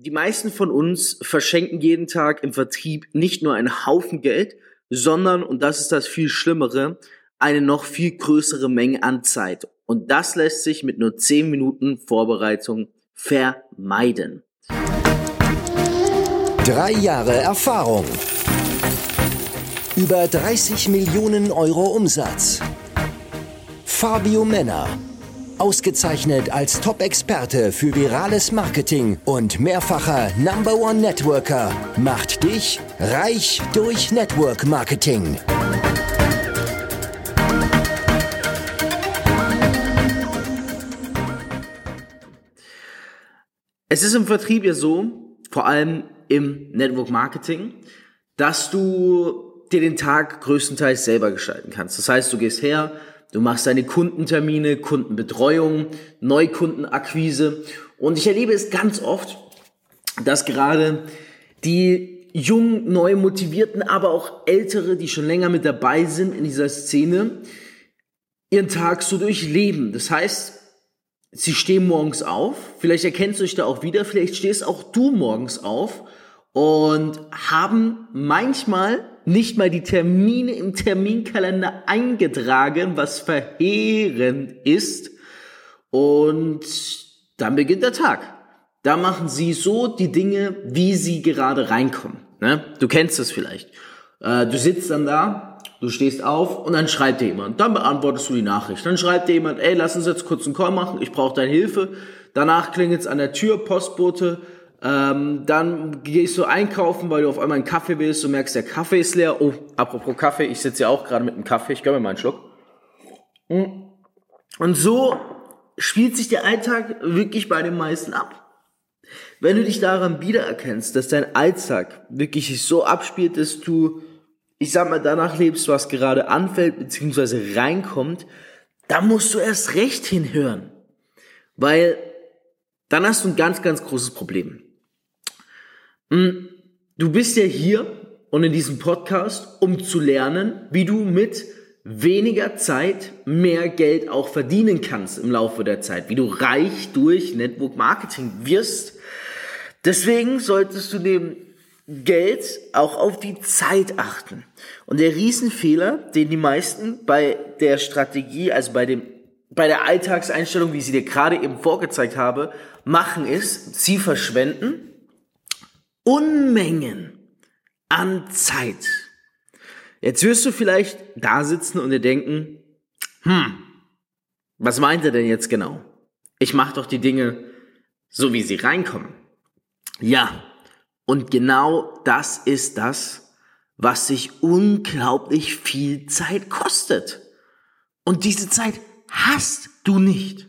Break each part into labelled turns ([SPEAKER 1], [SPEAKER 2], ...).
[SPEAKER 1] Die meisten von uns verschenken jeden Tag im Vertrieb nicht nur einen Haufen Geld, sondern, und das ist das viel Schlimmere, eine noch viel größere Menge an Zeit. Und das lässt sich mit nur 10 Minuten Vorbereitung vermeiden.
[SPEAKER 2] Drei Jahre Erfahrung. Über 30 Millionen Euro Umsatz. Fabio Männer. Ausgezeichnet als Top-Experte für virales Marketing und mehrfacher Number One Networker macht dich reich durch Network Marketing.
[SPEAKER 1] Es ist im Vertrieb ja so, vor allem im Network Marketing, dass du dir den Tag größtenteils selber gestalten kannst. Das heißt, du gehst her, du machst deine Kundentermine, Kundenbetreuung, Neukundenakquise. Und ich erlebe es ganz oft, dass gerade die jungen, neu motivierten, aber auch ältere, die schon länger mit dabei sind in dieser Szene, ihren Tag so durchleben. Das heißt, sie stehen morgens auf, vielleicht erkennst du dich da auch wieder, vielleicht stehst auch du morgens auf und haben manchmal nicht mal die Termine im Terminkalender eingetragen, was verheerend ist. Und dann beginnt der Tag. Da machen sie so die Dinge, wie sie gerade reinkommen. Ne? Du kennst das vielleicht. Äh, du sitzt dann da, Du stehst auf und dann schreibt dir jemand. Dann beantwortest du die Nachricht. Dann schreibt dir jemand, ey, lass uns jetzt kurz einen Call machen, ich brauche deine Hilfe. Danach klingelt es an der Tür, Postbote. Ähm, dann gehst du einkaufen, weil du auf einmal einen Kaffee willst. Du merkst, der Kaffee ist leer. Oh, apropos Kaffee, ich sitze ja auch gerade mit einem Kaffee. Ich gönne mir mal einen Schluck. Hm. Und so spielt sich der Alltag wirklich bei den meisten ab. Wenn du dich daran wiedererkennst, dass dein Alltag wirklich sich so abspielt, dass du ich sag mal, danach lebst, was gerade anfällt, beziehungsweise reinkommt, da musst du erst recht hinhören. Weil dann hast du ein ganz, ganz großes Problem. Hm, du bist ja hier und in diesem Podcast, um zu lernen, wie du mit weniger Zeit mehr Geld auch verdienen kannst im Laufe der Zeit, wie du reich durch Network Marketing wirst. Deswegen solltest du neben Geld auch auf die Zeit achten. Und der Riesenfehler, den die meisten bei der Strategie, also bei dem, bei der Alltagseinstellung, wie ich sie dir gerade eben vorgezeigt habe, machen ist, sie verschwenden Unmengen an Zeit. Jetzt wirst du vielleicht da sitzen und dir denken, hm, was meint er denn jetzt genau? Ich mache doch die Dinge so, wie sie reinkommen. Ja, und genau das ist das, was sich unglaublich viel Zeit kostet. Und diese Zeit hast du nicht.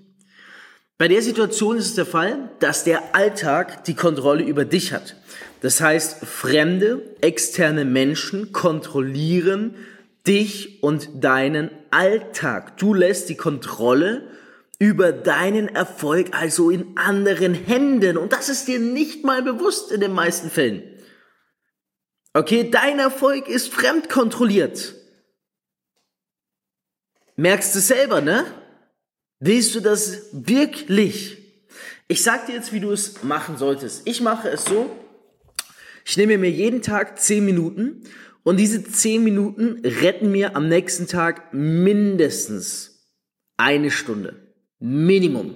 [SPEAKER 1] Bei der Situation ist es der Fall, dass der Alltag die Kontrolle über dich hat. Das heißt, fremde, externe Menschen kontrollieren dich und deinen Alltag. Du lässt die Kontrolle über deinen Erfolg also in anderen Händen. Und das ist dir nicht mal bewusst in den meisten Fällen. Okay, dein Erfolg ist fremdkontrolliert. Merkst du selber, ne? Willst du das wirklich? Ich sag dir jetzt, wie du es machen solltest. Ich mache es so, ich nehme mir jeden Tag 10 Minuten und diese 10 Minuten retten mir am nächsten Tag mindestens eine Stunde. Minimum.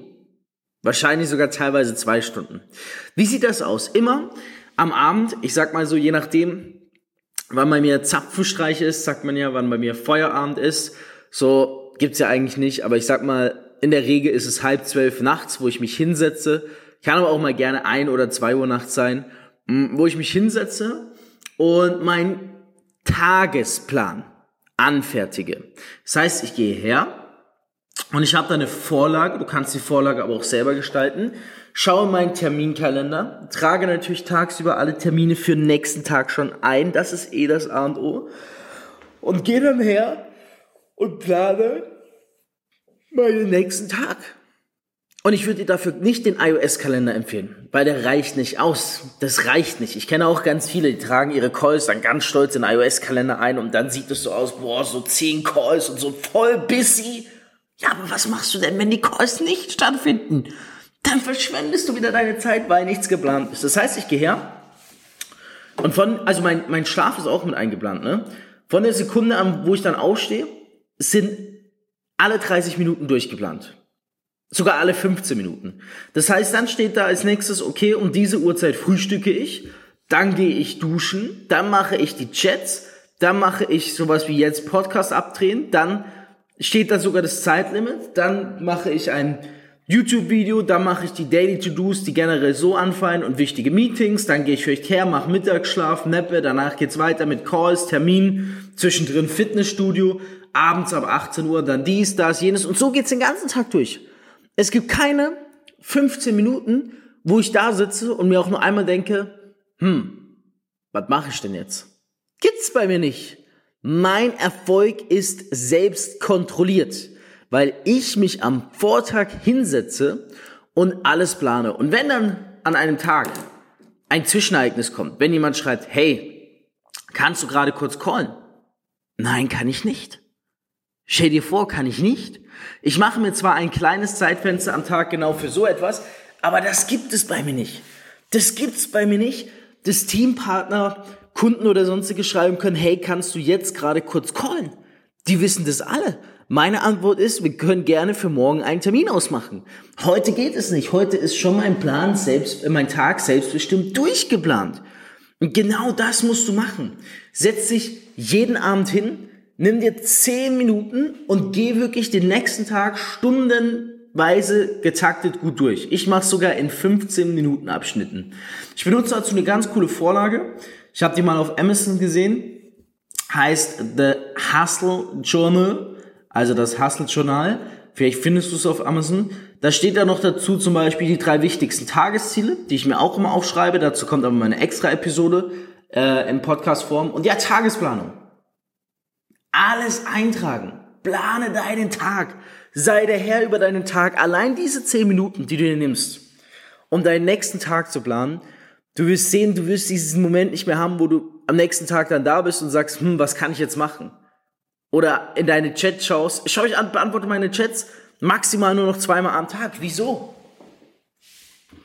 [SPEAKER 1] Wahrscheinlich sogar teilweise zwei Stunden. Wie sieht das aus? Immer am Abend, ich sag mal so, je nachdem, wann bei mir Zapfenstreich ist, sagt man ja, wann bei mir Feierabend ist. So gibt's ja eigentlich nicht, aber ich sag mal, in der Regel ist es halb zwölf nachts, wo ich mich hinsetze. Kann aber auch mal gerne ein oder zwei Uhr nachts sein, wo ich mich hinsetze und meinen Tagesplan anfertige. Das heißt, ich gehe her, und ich habe da eine Vorlage, du kannst die Vorlage aber auch selber gestalten. Schaue meinen Terminkalender, trage natürlich tagsüber alle Termine für den nächsten Tag schon ein, das ist eh das A und O. Und gehe dann her und plane meinen nächsten Tag. Und ich würde dir dafür nicht den iOS-Kalender empfehlen, weil der reicht nicht aus. Das reicht nicht. Ich kenne auch ganz viele, die tragen ihre Calls dann ganz stolz in den iOS-Kalender ein und dann sieht es so aus, boah, so zehn Calls und so voll busy. Ja, aber was machst du denn, wenn die Calls nicht stattfinden? dann verschwendest du wieder deine Zeit, weil nichts geplant ist. Das heißt, ich gehe her und von, also mein, mein Schlaf ist auch mit eingeplant, ne? Von der Sekunde an, wo ich dann aufstehe, sind alle 30 Minuten durchgeplant. Sogar alle 15 Minuten. Das heißt, dann steht da als nächstes, okay, um diese Uhrzeit frühstücke ich, dann gehe ich duschen, dann mache ich die Chats, dann mache ich sowas wie jetzt Podcast abdrehen, dann steht da sogar das Zeitlimit, dann mache ich ein YouTube-Video, dann mache ich die Daily To-Dos, die generell so anfallen und wichtige Meetings, dann gehe ich vielleicht her, mache Mittagsschlaf, Neppe, danach geht's weiter mit Calls, Terminen, zwischendrin Fitnessstudio, abends ab 18 Uhr, dann dies, das, jenes und so geht's den ganzen Tag durch. Es gibt keine 15 Minuten, wo ich da sitze und mir auch nur einmal denke, hm, was mache ich denn jetzt? Gibt's bei mir nicht. Mein Erfolg ist selbst kontrolliert, weil ich mich am Vortag hinsetze und alles plane. Und wenn dann an einem Tag ein Zwischenereignis kommt, wenn jemand schreibt, hey, kannst du gerade kurz callen? Nein, kann ich nicht. Stell dir vor, kann ich nicht. Ich mache mir zwar ein kleines Zeitfenster am Tag genau für so etwas, aber das gibt es bei mir nicht. Das gibt's bei mir nicht, dass Teampartner, Kunden oder sonstige schreiben können, hey, kannst du jetzt gerade kurz callen? Die wissen das alle. Meine Antwort ist, wir können gerne für morgen einen Termin ausmachen. Heute geht es nicht. Heute ist schon mein Plan selbst, mein Tag selbstbestimmt durchgeplant. Und genau das musst du machen. Setz dich jeden Abend hin, nimm dir zehn Minuten und geh wirklich den nächsten Tag stundenweise getaktet gut durch. Ich mache sogar in 15 Minuten Abschnitten. Ich benutze dazu eine ganz coole Vorlage. Ich habe die mal auf Amazon gesehen. Heißt The Hustle Journal, also das Hustle Journal. Vielleicht findest du es auf Amazon. Da steht da noch dazu zum Beispiel die drei wichtigsten Tagesziele, die ich mir auch immer aufschreibe. Dazu kommt aber meine extra Episode äh, in Podcast-Form. Und ja, Tagesplanung. Alles eintragen. Plane deinen Tag. Sei der Herr über deinen Tag. Allein diese zehn Minuten, die du dir nimmst, um deinen nächsten Tag zu planen, du wirst sehen, du wirst diesen Moment nicht mehr haben, wo du am nächsten Tag dann da bist und sagst, hm, was kann ich jetzt machen? Oder in deine Chat schaust. Schau ich an, beantworte meine Chats maximal nur noch zweimal am Tag. Wieso?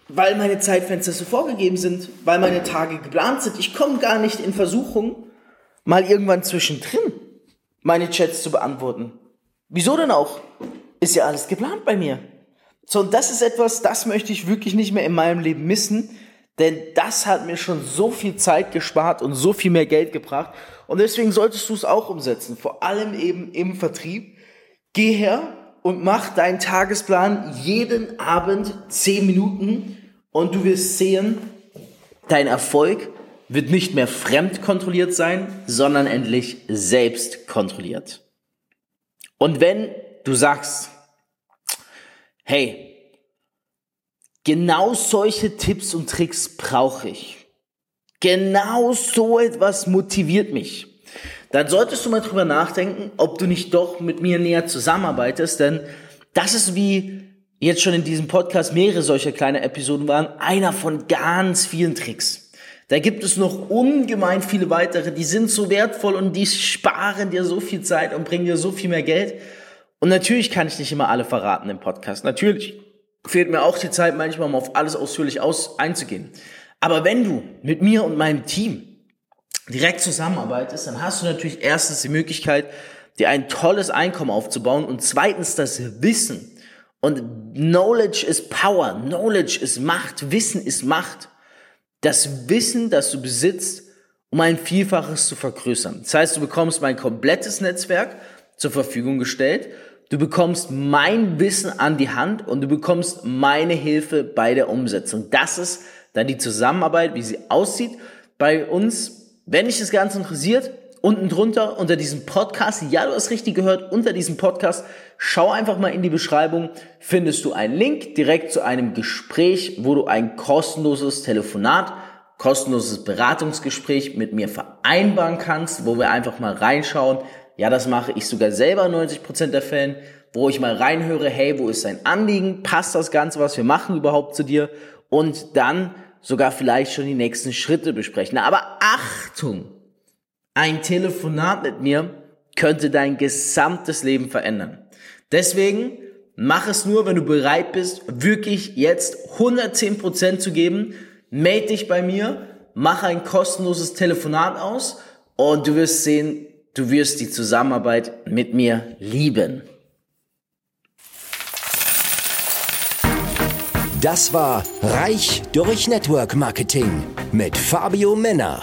[SPEAKER 1] Weil meine Zeitfenster so vorgegeben sind, weil meine Tage geplant sind. Ich komme gar nicht in Versuchung, mal irgendwann zwischendrin meine Chats zu beantworten. Wieso denn auch? Ist ja alles geplant bei mir. So, und das ist etwas, das möchte ich wirklich nicht mehr in meinem Leben missen, denn das hat mir schon so viel Zeit gespart und so viel mehr Geld gebracht. Und deswegen solltest du es auch umsetzen, vor allem eben im Vertrieb. Geh her und mach deinen Tagesplan jeden Abend 10 Minuten und du wirst sehen, dein Erfolg wird nicht mehr fremd kontrolliert sein, sondern endlich selbst kontrolliert. Und wenn du sagst, hey, genau solche Tipps und Tricks brauche ich. Genau so etwas motiviert mich. Dann solltest du mal drüber nachdenken, ob du nicht doch mit mir näher zusammenarbeitest, denn das ist wie jetzt schon in diesem Podcast mehrere solcher kleine Episoden waren, einer von ganz vielen Tricks. Da gibt es noch ungemein viele weitere, die sind so wertvoll und die sparen dir so viel Zeit und bringen dir so viel mehr Geld. Und natürlich kann ich nicht immer alle verraten im Podcast. Natürlich fehlt mir auch die Zeit, manchmal um auf alles ausführlich aus, einzugehen. Aber wenn du mit mir und meinem Team direkt zusammenarbeitest, dann hast du natürlich erstens die Möglichkeit, dir ein tolles Einkommen aufzubauen und zweitens das Wissen. Und Knowledge is Power, Knowledge ist Macht, Wissen ist Macht das Wissen, das du besitzt, um ein Vielfaches zu vergrößern. Das heißt, du bekommst mein komplettes Netzwerk zur Verfügung gestellt, du bekommst mein Wissen an die Hand und du bekommst meine Hilfe bei der Umsetzung. Das ist dann die Zusammenarbeit, wie sie aussieht bei uns. Wenn dich das Ganze interessiert, unten drunter unter diesem Podcast, ja, du hast richtig gehört, unter diesem Podcast, schau einfach mal in die Beschreibung, findest du einen Link direkt zu einem Gespräch, wo du ein kostenloses Telefonat, kostenloses Beratungsgespräch mit mir vereinbaren kannst, wo wir einfach mal reinschauen. Ja, das mache ich sogar selber 90% der Fällen, wo ich mal reinhöre, hey, wo ist dein Anliegen? Passt das Ganze, was wir machen überhaupt zu dir? Und dann sogar vielleicht schon die nächsten Schritte besprechen. Aber Achtung! Ein Telefonat mit mir könnte dein gesamtes Leben verändern. Deswegen Mach es nur, wenn du bereit bist, wirklich jetzt 110% zu geben. Melde dich bei mir, mach ein kostenloses Telefonat aus und du wirst sehen, du wirst die Zusammenarbeit mit mir lieben.
[SPEAKER 2] Das war Reich durch Network Marketing mit Fabio Männer.